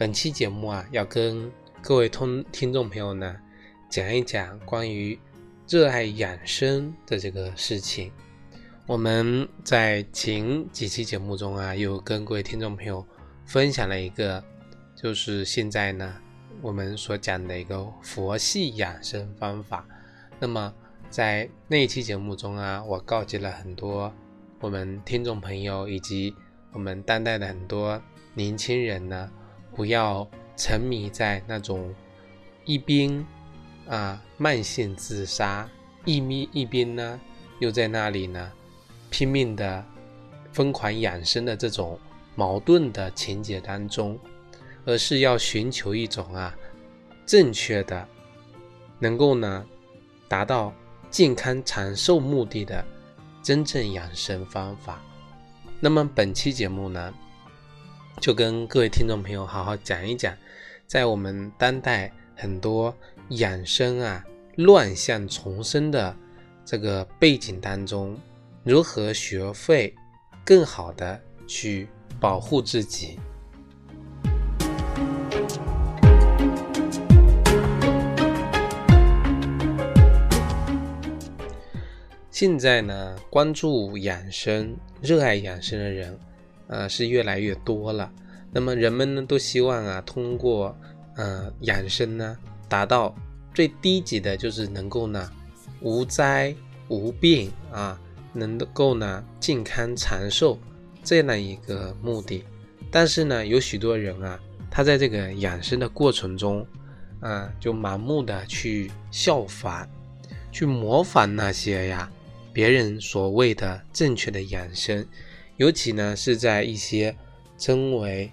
本期节目啊，要跟各位听听众朋友呢，讲一讲关于热爱养生的这个事情。我们在前几期节目中啊，有跟各位听众朋友分享了一个，就是现在呢，我们所讲的一个佛系养生方法。那么在那一期节目中啊，我告诫了很多我们听众朋友以及我们当代的很多年轻人呢，不要。沉迷在那种一边啊慢性自杀，一咪一边呢又在那里呢拼命的疯狂养生的这种矛盾的情节当中，而是要寻求一种啊正确的能够呢达到健康长寿目的的真正养生方法。那么本期节目呢，就跟各位听众朋友好好讲一讲。在我们当代很多养生啊乱象丛生的这个背景当中，如何学会更好的去保护自己？现在呢，关注养生、热爱养生的人，呃，是越来越多了。那么人们呢都希望啊，通过呃养生呢，达到最低级的，就是能够呢无灾无病啊，能够呢健康长寿这样一个目的。但是呢，有许多人啊，他在这个养生的过程中啊，就盲目的去效仿、去模仿那些呀别人所谓的正确的养生，尤其呢是在一些称为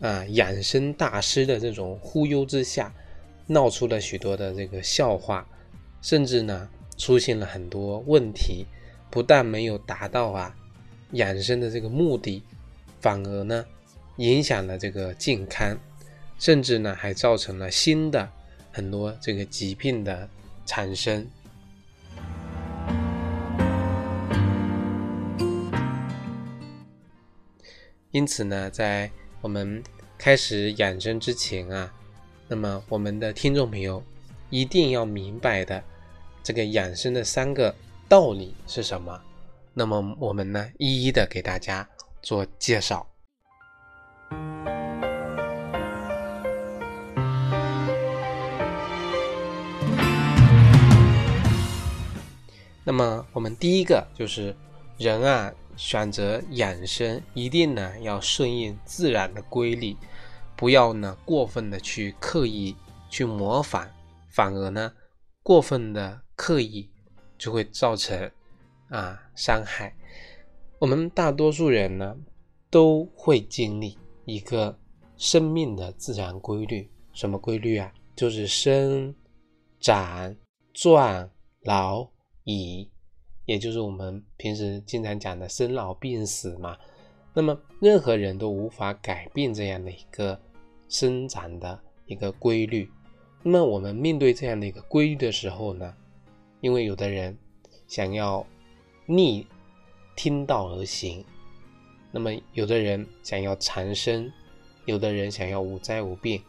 啊，养生大师的这种忽悠之下，闹出了许多的这个笑话，甚至呢出现了很多问题，不但没有达到啊养生的这个目的，反而呢影响了这个健康，甚至呢还造成了新的很多这个疾病的产生。因此呢，在我们开始养生之前啊，那么我们的听众朋友一定要明白的这个养生的三个道理是什么？那么我们呢，一一的给大家做介绍。那么我们第一个就是人啊。选择养生，一定呢要顺应自然的规律，不要呢过分的去刻意去模仿，反而呢过分的刻意就会造成啊伤害。我们大多数人呢都会经历一个生命的自然规律，什么规律啊？就是生、长、壮、老、已。也就是我们平时经常讲的生老病死嘛，那么任何人都无法改变这样的一个生长的一个规律。那么我们面对这样的一个规律的时候呢，因为有的人想要逆听道而行，那么有的人想要长生，有的人想要无灾无病，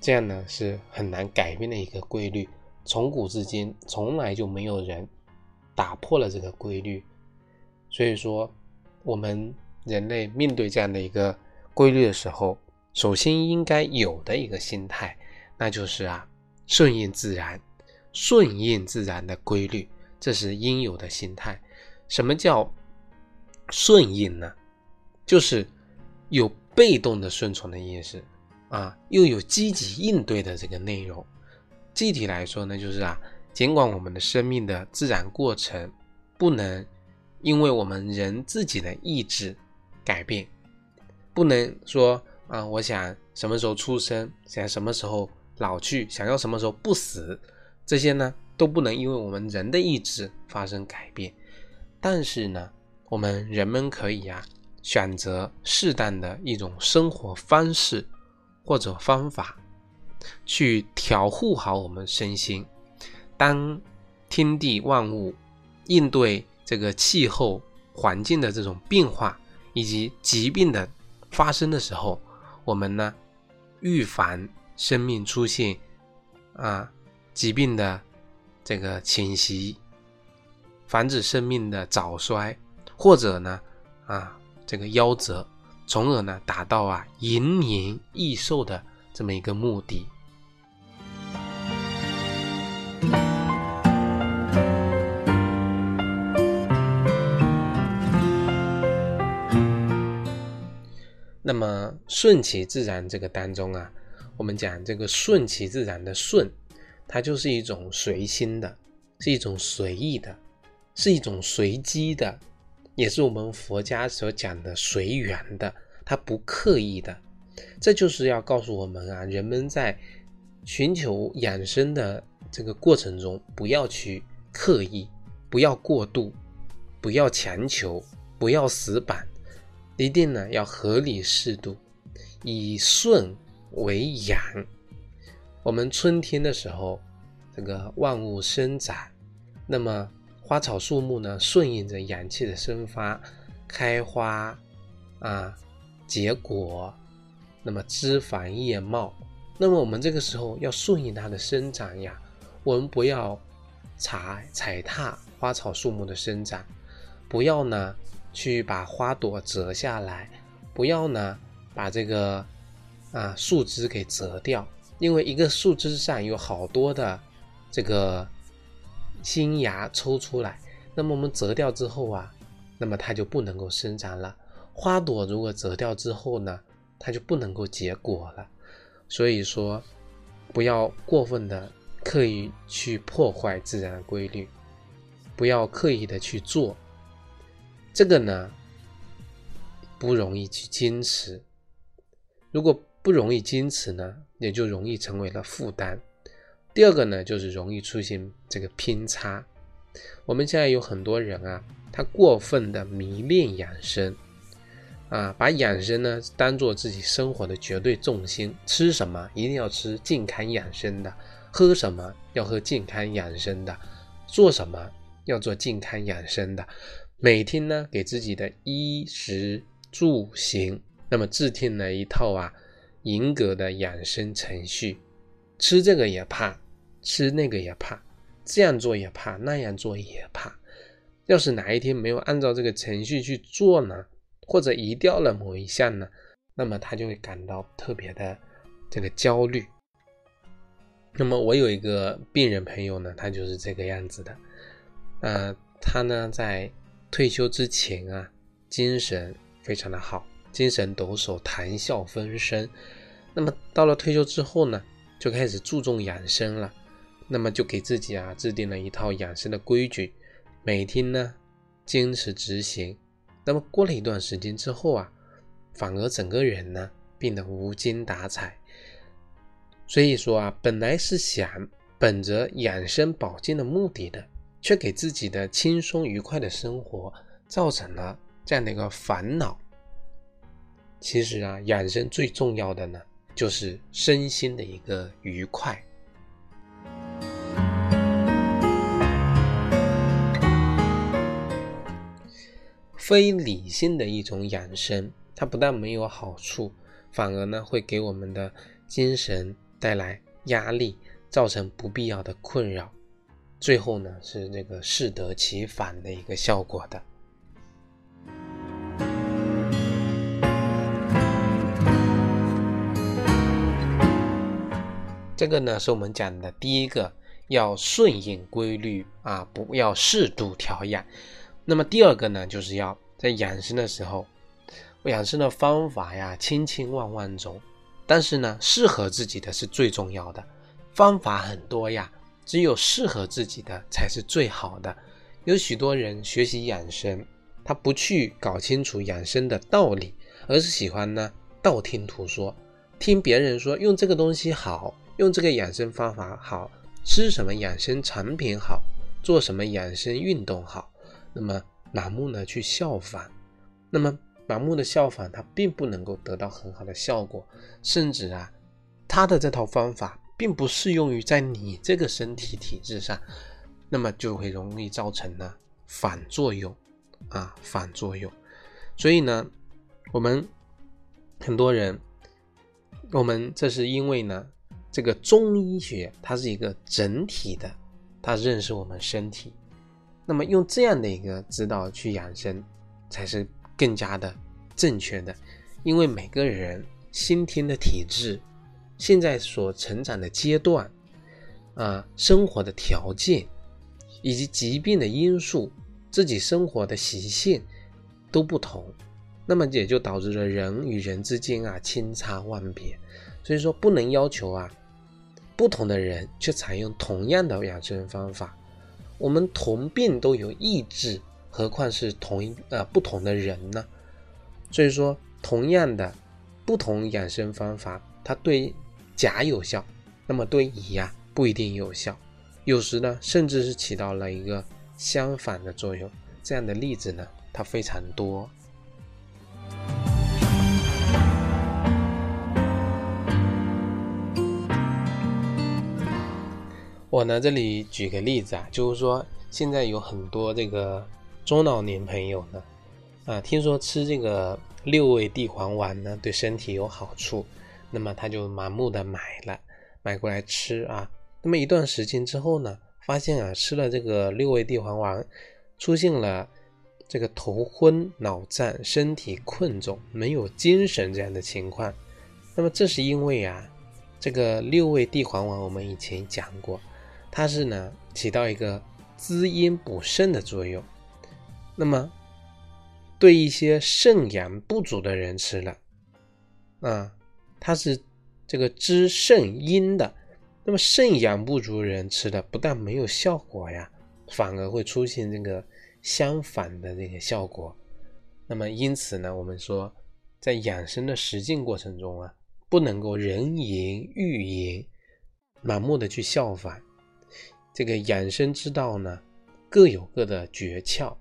这样呢是很难改变的一个规律。从古至今，从来就没有人。打破了这个规律，所以说，我们人类面对这样的一个规律的时候，首先应该有的一个心态，那就是啊，顺应自然，顺应自然的规律，这是应有的心态。什么叫顺应呢？就是有被动的顺从的意思啊，又有积极应对的这个内容。具体来说呢，就是啊。尽管我们的生命的自然过程不能因为我们人自己的意志改变，不能说啊，我想什么时候出生，想什么时候老去，想要什么时候不死，这些呢都不能因为我们人的意志发生改变。但是呢，我们人们可以啊选择适当的一种生活方式或者方法，去调护好我们身心。当天地万物应对这个气候环境的这种变化以及疾病的发生的时候，我们呢预防生命出现啊疾病的这个侵袭。防止生命的早衰，或者呢，啊，这个夭折，从而呢，达到啊延年益寿的这么一个目的。顺其自然这个当中啊，我们讲这个顺其自然的顺，它就是一种随心的，是一种随意的。是一种随机的，也是我们佛家所讲的随缘的，它不刻意的。这就是要告诉我们啊，人们在寻求养生的这个过程中，不要去刻意，不要过度，不要强求，不要死板，一定呢要合理适度，以顺为养。我们春天的时候，这个万物生长，那么。花草树木呢，顺应着阳气的生发，开花啊，结果，那么枝繁叶茂。那么我们这个时候要顺应它的生长呀，我们不要踩踩踏花草树木的生长，不要呢去把花朵折下来，不要呢把这个啊树枝给折掉，因为一个树枝上有好多的这个。新芽抽出来，那么我们折掉之后啊，那么它就不能够生长了。花朵如果折掉之后呢，它就不能够结果了。所以说，不要过分的刻意去破坏自然规律，不要刻意的去做。这个呢，不容易去坚持。如果不容易坚持呢，也就容易成为了负担。第二个呢，就是容易出现这个偏差。我们现在有很多人啊，他过分的迷恋养生，啊，把养生呢当做自己生活的绝对重心，吃什么一定要吃健康养生的，喝什么要喝健康养生的，做什么要做健康养生的，每天呢给自己的衣食住行，那么制定了一套啊严格的养生程序，吃这个也怕。吃那个也怕，这样做也怕，那样做也怕。要是哪一天没有按照这个程序去做呢，或者移掉了某一项呢，那么他就会感到特别的这个焦虑。那么我有一个病人朋友呢，他就是这个样子的。呃，他呢在退休之前啊，精神非常的好，精神抖擞，谈笑风生。那么到了退休之后呢，就开始注重养生了。那么就给自己啊制定了一套养生的规矩，每天呢坚持执行。那么过了一段时间之后啊，反而整个人呢变得无精打采。所以说啊，本来是想本着养生保健的目的的，却给自己的轻松愉快的生活造成了这样的一个烦恼。其实啊，养生最重要的呢，就是身心的一个愉快。非理性的一种养生，它不但没有好处，反而呢会给我们的精神带来压力，造成不必要的困扰，最后呢是这个适得其反的一个效果的。这个呢是我们讲的第一个，要顺应规律啊，不要适度调养。那么第二个呢，就是要在养生的时候，养生的方法呀，千千万万种，但是呢，适合自己的是最重要的。方法很多呀，只有适合自己的才是最好的。有许多人学习养生，他不去搞清楚养生的道理，而是喜欢呢道听途说，听别人说用这个东西好，用这个养生方法好，吃什么养生产品好，做什么养生运动好，那么盲目呢去效仿，那么盲目的效仿，它并不能够得到很好的效果，甚至啊，他的这套方法并不适用于在你这个身体体质上，那么就会容易造成呢反作用啊，反作用。所以呢，我们很多人，我们这是因为呢，这个中医学它是一个整体的，它认识我们身体，那么用这样的一个指导去养生，才是更加的正确的。因为每个人先天的体质，现在所成长的阶段，啊，生活的条件，以及疾病的因素，自己生活的习性。都不同，那么也就导致了人与人之间啊千差万别，所以说不能要求啊不同的人去采用同样的养生方法。我们同病都有异治，何况是同一呃不同的人呢？所以说，同样的不同养生方法，它对甲有效，那么对乙呀不一定有效，有时呢甚至是起到了一个相反的作用。这样的例子呢？它非常多。我呢，这里举个例子啊，就是说现在有很多这个中老年朋友呢，啊，听说吃这个六味地黄丸呢对身体有好处，那么他就盲目的买了，买过来吃啊。那么一段时间之后呢，发现啊，吃了这个六味地黄丸，出现了。这个头昏脑胀、身体困重、没有精神这样的情况，那么这是因为啊，这个六味地黄丸我们以前讲过，它是呢起到一个滋阴补肾的作用。那么对一些肾阳不足的人吃了，啊，它是这个滋肾阴的。那么肾阳不足人吃的不但没有效果呀，反而会出现这个。相反的这个效果，那么因此呢，我们说在养生的实践过程中啊，不能够人言欲言，盲目的去效仿。这个养生之道呢，各有各的诀窍，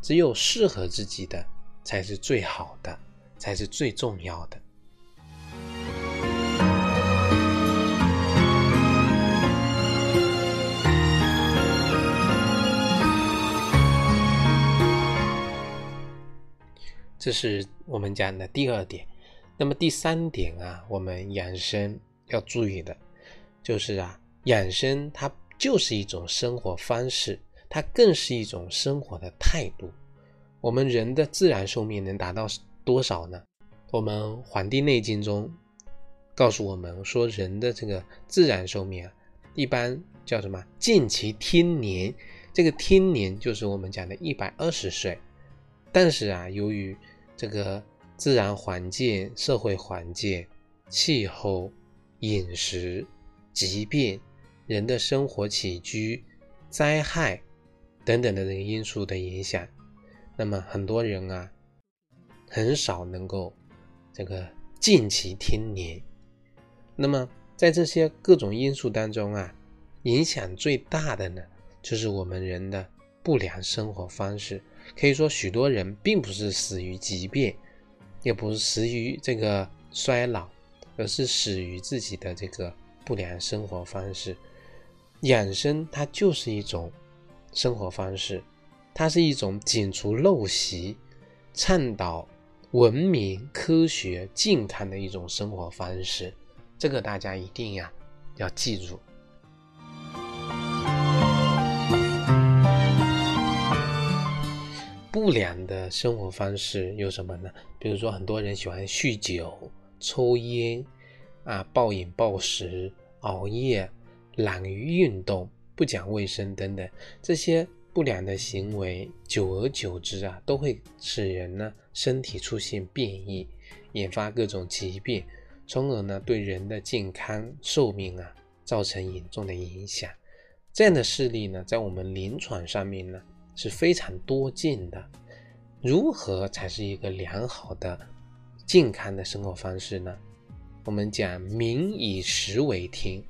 只有适合自己的才是最好的，才是最重要的。这是我们讲的第二点，那么第三点啊，我们养生要注意的，就是啊，养生它就是一种生活方式，它更是一种生活的态度。我们人的自然寿命能达到多少呢？我们《黄帝内经》中告诉我们说，人的这个自然寿命啊，一般叫什么？尽其天年。这个天年就是我们讲的一百二十岁。但是啊，由于这个自然环境、社会环境、气候、饮食、疾病、人的生活起居、灾害等等的这个因素的影响，那么很多人啊，很少能够这个尽其天年。那么在这些各种因素当中啊，影响最大的呢，就是我们人的不良生活方式。可以说，许多人并不是死于疾病，也不是死于这个衰老，而是死于自己的这个不良生活方式。养生它就是一种生活方式，它是一种解除陋习、倡导文明、科学、健康的一种生活方式。这个大家一定呀要记住。不良的生活方式有什么呢？比如说，很多人喜欢酗酒、抽烟，啊，暴饮暴食、熬夜、懒于运动、不讲卫生等等，这些不良的行为，久而久之啊，都会使人呢身体出现变异，引发各种疾病，从而呢对人的健康寿命啊造成严重的影响。这样的事例呢，在我们临床上面呢。是非常多见的。如何才是一个良好的、健康的生活方式呢？我们讲民以食为天，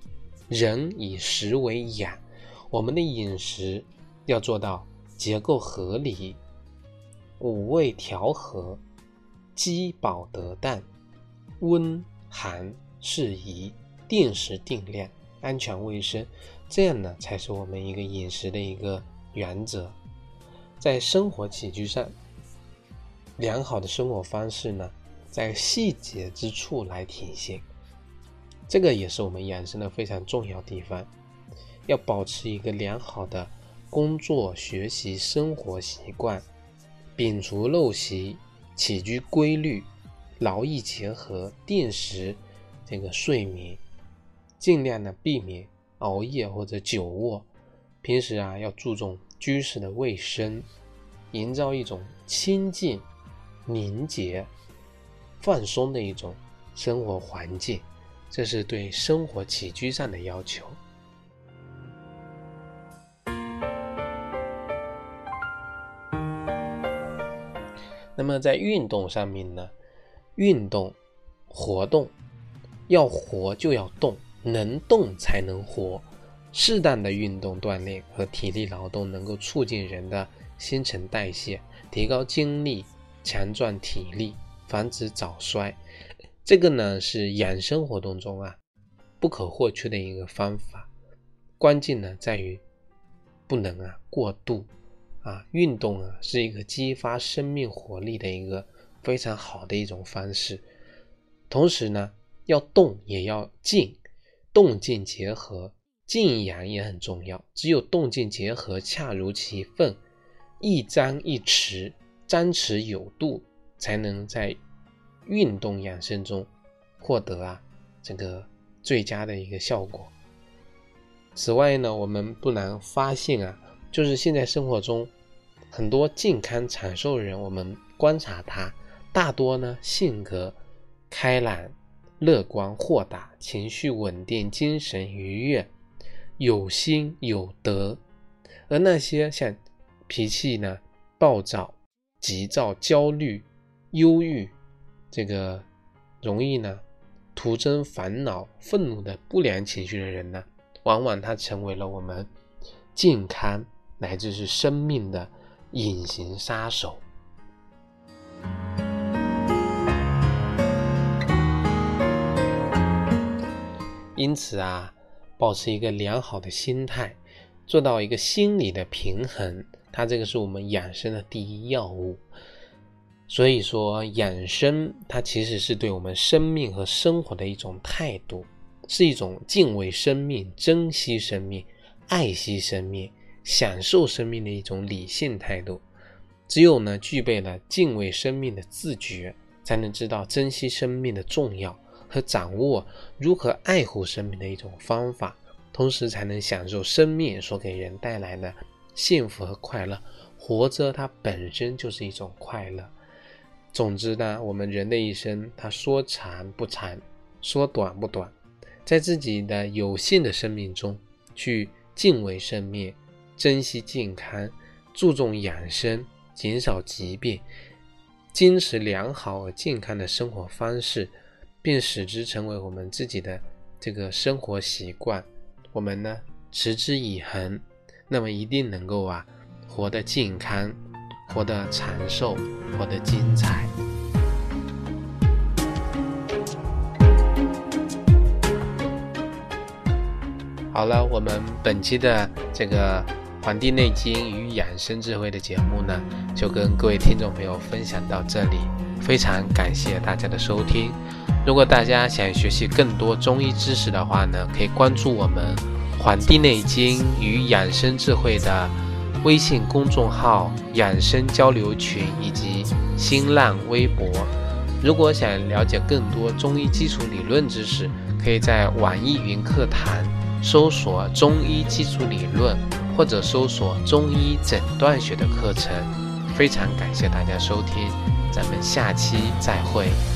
人以食为养。我们的饮食要做到结构合理，五味调和，饥饱得当，温寒适宜，定时定量，安全卫生。这样呢，才是我们一个饮食的一个原则。在生活起居上，良好的生活方式呢，在细节之处来体现。这个也是我们养生的非常重要地方。要保持一个良好的工作、学习、生活习惯，摒除陋习，起居规律，劳逸结合，定时这个睡眠，尽量的避免。熬夜或者久卧，平时啊要注重居室的卫生，营造一种清静、凝结、放松的一种生活环境，这是对生活起居上的要求。那么在运动上面呢，运动活动要活就要动。能动才能活，适当的运动锻炼和体力劳动能够促进人的新陈代谢，提高精力，强壮体力，防止早衰。这个呢是养生活动中啊不可或缺的一个方法。关键呢在于不能啊过度啊运动啊是一个激发生命活力的一个非常好的一种方式。同时呢要动也要静。动静结合，静养也很重要。只有动静结合，恰如其分，一张一弛，张弛有度，才能在运动养生中获得啊这个最佳的一个效果。此外呢，我们不难发现啊，就是现在生活中很多健康长寿人，我们观察他，大多呢性格开朗。乐观豁达，情绪稳定，精神愉悦，有心有德；而那些像脾气呢暴躁、急躁、焦虑、忧郁，这个容易呢徒增烦恼、愤怒的不良情绪的人呢，往往他成为了我们健康乃至是生命的隐形杀手。因此啊，保持一个良好的心态，做到一个心理的平衡，它这个是我们养生的第一要务。所以说，养生它其实是对我们生命和生活的一种态度，是一种敬畏生命、珍惜生命、爱惜生命、享受生命的一种理性态度。只有呢，具备了敬畏生命的自觉，才能知道珍惜生命的重要。和掌握如何爱护生命的一种方法，同时才能享受生命所给人带来的幸福和快乐。活着它本身就是一种快乐。总之呢，我们人的一生，它说长不长，说短不短，在自己的有限的生命中，去敬畏生命，珍惜健康，注重养生，减少疾病，坚持良好而健康的生活方式。并使之成为我们自己的这个生活习惯，我们呢持之以恒，那么一定能够啊活得健康，活得长寿，活得精彩。好了，我们本期的这个《黄帝内经与养生智慧》的节目呢，就跟各位听众朋友分享到这里，非常感谢大家的收听。如果大家想学习更多中医知识的话呢，可以关注我们《黄帝内经与养生智慧》的微信公众号、养生交流群以及新浪微博。如果想了解更多中医基础理论知识，可以在网易云课堂搜索“中医基础理论”或者搜索“中医诊断学”的课程。非常感谢大家收听，咱们下期再会。